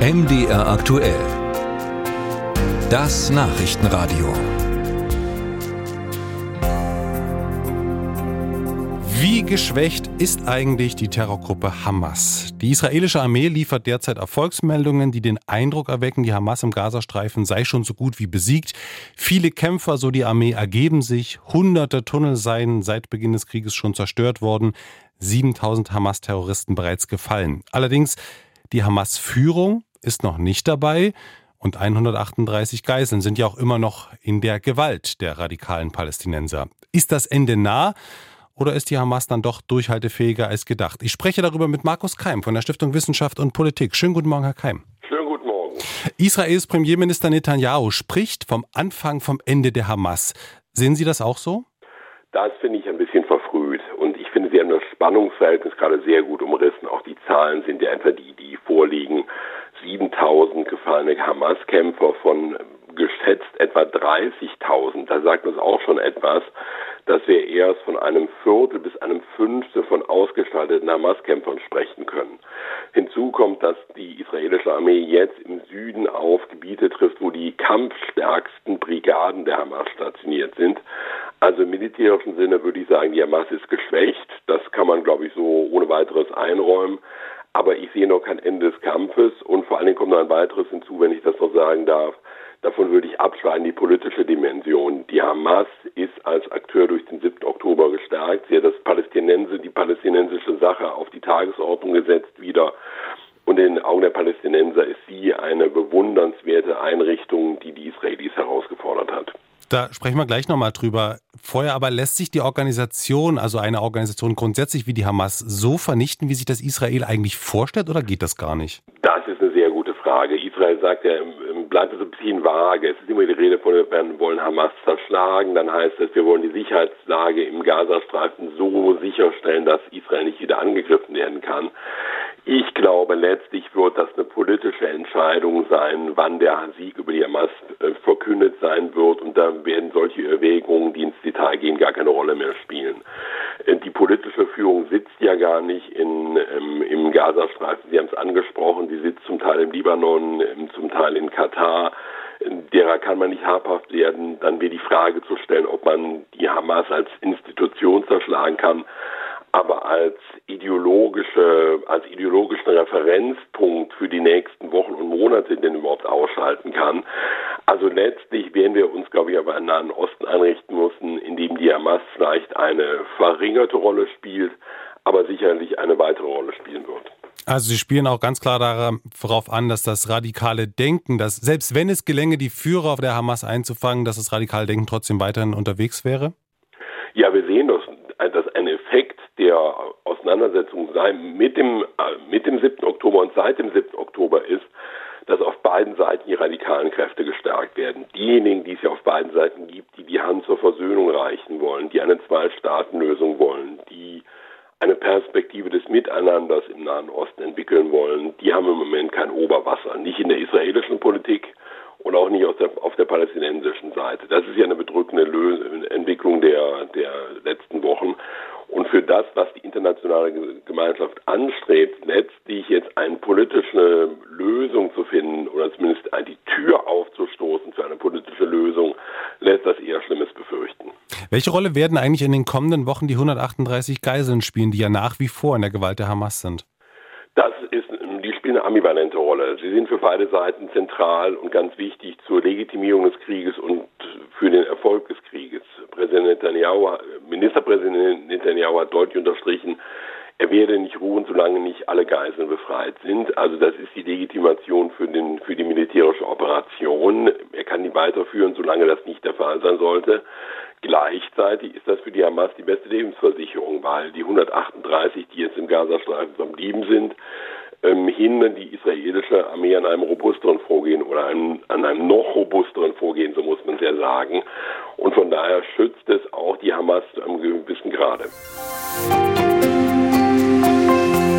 MDR aktuell. Das Nachrichtenradio. Wie geschwächt ist eigentlich die Terrorgruppe Hamas? Die israelische Armee liefert derzeit Erfolgsmeldungen, die den Eindruck erwecken, die Hamas im Gazastreifen sei schon so gut wie besiegt. Viele Kämpfer, so die Armee, ergeben sich. Hunderte Tunnel seien seit Beginn des Krieges schon zerstört worden. 7000 Hamas-Terroristen bereits gefallen. Allerdings die Hamas-Führung ist noch nicht dabei und 138 Geiseln sind ja auch immer noch in der Gewalt der radikalen Palästinenser. Ist das Ende nah? Oder ist die Hamas dann doch durchhaltefähiger als gedacht? Ich spreche darüber mit Markus Keim von der Stiftung Wissenschaft und Politik. Schönen guten Morgen, Herr Keim. Schönen guten Morgen. Israels Premierminister Netanyahu spricht vom Anfang vom Ende der Hamas. Sehen Sie das auch so? Das finde ich ein bisschen verfrüht. Und ich finde, Sie haben das Spannungsverhältnis gerade sehr gut umrissen. Auch die Zahlen sind ja einfach die, die vorliegen. 7000 gefallene Hamas-Kämpfer von geschätzt etwa 30.000. Da sagt uns auch schon etwas, dass wir erst von einem Viertel bis einem Fünftel von ausgestalteten Hamas-Kämpfern sprechen können. Hinzu kommt, dass die israelische Armee jetzt im Süden auf Gebiete trifft, wo die kampfstärksten Brigaden der Hamas stationiert sind. Also im militärischen Sinne würde ich sagen, die Hamas ist geschwächt. Das kann man, glaube ich, so ohne weiteres einräumen. Aber ich sehe noch kein Ende des Kampfes und vor allen Dingen kommt noch ein weiteres hinzu, wenn ich das noch sagen darf. Davon würde ich abschneiden die politische Dimension. Die Hamas ist als Akteur durch den 7. Oktober gestärkt. Sie hat das Palästinense, die palästinensische Sache auf die Tagesordnung gesetzt wieder. Und in den Augen der Palästinenser ist sie eine bewundernswerte Einrichtung, die die Israelis herausgefordert hat. Da sprechen wir gleich nochmal drüber. Vorher aber lässt sich die Organisation, also eine Organisation grundsätzlich wie die Hamas, so vernichten, wie sich das Israel eigentlich vorstellt, oder geht das gar nicht? Das ist eine sehr gute Frage. Israel sagt ja, bleibt es ein bisschen vage. Es ist immer die Rede von, wir wollen Hamas zerschlagen. Dann heißt es, wir wollen die Sicherheitslage im Gazastreifen so sicherstellen, dass Israel nicht wieder angegriffen werden kann. Ich glaube, letztlich wird das eine politische Entscheidung sein, wann der Sieg über die Hamas äh, verkündet sein wird. Und da werden solche Erwägungen, die ins Detail gehen, gar keine Rolle mehr spielen. Äh, die politische Führung sitzt ja gar nicht in, ähm, im Gazastreifen. Sie haben es angesprochen, sie sitzt zum Teil im Libanon, ähm, zum Teil in Katar derer kann man nicht habhaft werden, dann wäre die Frage zu stellen, ob man die Hamas als Institution zerschlagen kann aber als ideologische, als ideologischen Referenzpunkt für die nächsten Wochen und Monate den überhaupt ausschalten kann. Also letztlich werden wir uns, glaube ich, aber im Nahen Osten einrichten müssen, indem die Hamas vielleicht eine verringerte Rolle spielt, aber sicherlich eine weitere Rolle spielen wird. Also Sie spielen auch ganz klar darauf an, dass das radikale Denken, dass selbst wenn es gelänge, die Führer der Hamas einzufangen, dass das radikale Denken trotzdem weiterhin unterwegs wäre? Ja, wir sehen das, dass ein Effekt der Auseinandersetzung sein mit dem, äh, mit dem 7. Oktober und seit dem 7. Oktober ist, dass auf beiden Seiten die radikalen Kräfte gestärkt werden. Diejenigen, die es ja auf beiden Seiten gibt, die die Hand zur Versöhnung reichen wollen, die eine Zwei-Staaten-Lösung wollen, die eine Perspektive des Miteinanders im Nahen Osten entwickeln wollen, die haben im Moment kein Oberwasser. Nicht in der israelischen Politik und auch nicht der, auf der palästinensischen Seite. Das ist ja eine bedrückende Lö Entwicklung der, der letzten Wochen. Und für das, was die internationale Gemeinschaft anstrebt, letztlich jetzt eine politische Lösung zu finden oder zumindest die Tür aufzustoßen für eine politische Lösung, lässt das eher Schlimmes befürchten. Welche Rolle werden eigentlich in den kommenden Wochen die 138 Geiseln spielen, die ja nach wie vor in der Gewalt der Hamas sind? Das ist, die spielen eine ambivalente Rolle. Sie sind für beide Seiten zentral und ganz wichtig zur Legitimierung des Krieges und für den Erfolg des Krieges. Präsident Netanyahu, Ministerpräsident Netanyahu hat deutlich unterstrichen, er werde nicht ruhen, solange nicht alle Geiseln befreit sind. Also das ist die Legitimation für, den, für die militärische Operation. Er kann die weiterführen, solange das nicht der Fall sein sollte. Gleichzeitig ist das für die Hamas die beste Lebensversicherung, weil die 138, die jetzt im Gazastreifen verblieben sind, ähm, hindern die israelische Armee an einem robusteren Vorgehen oder einem, an einem noch robusteren Vorgehen, so muss man es ja sagen. Und von daher schützt es auch die Hamas zu einem gewissen Grade. Música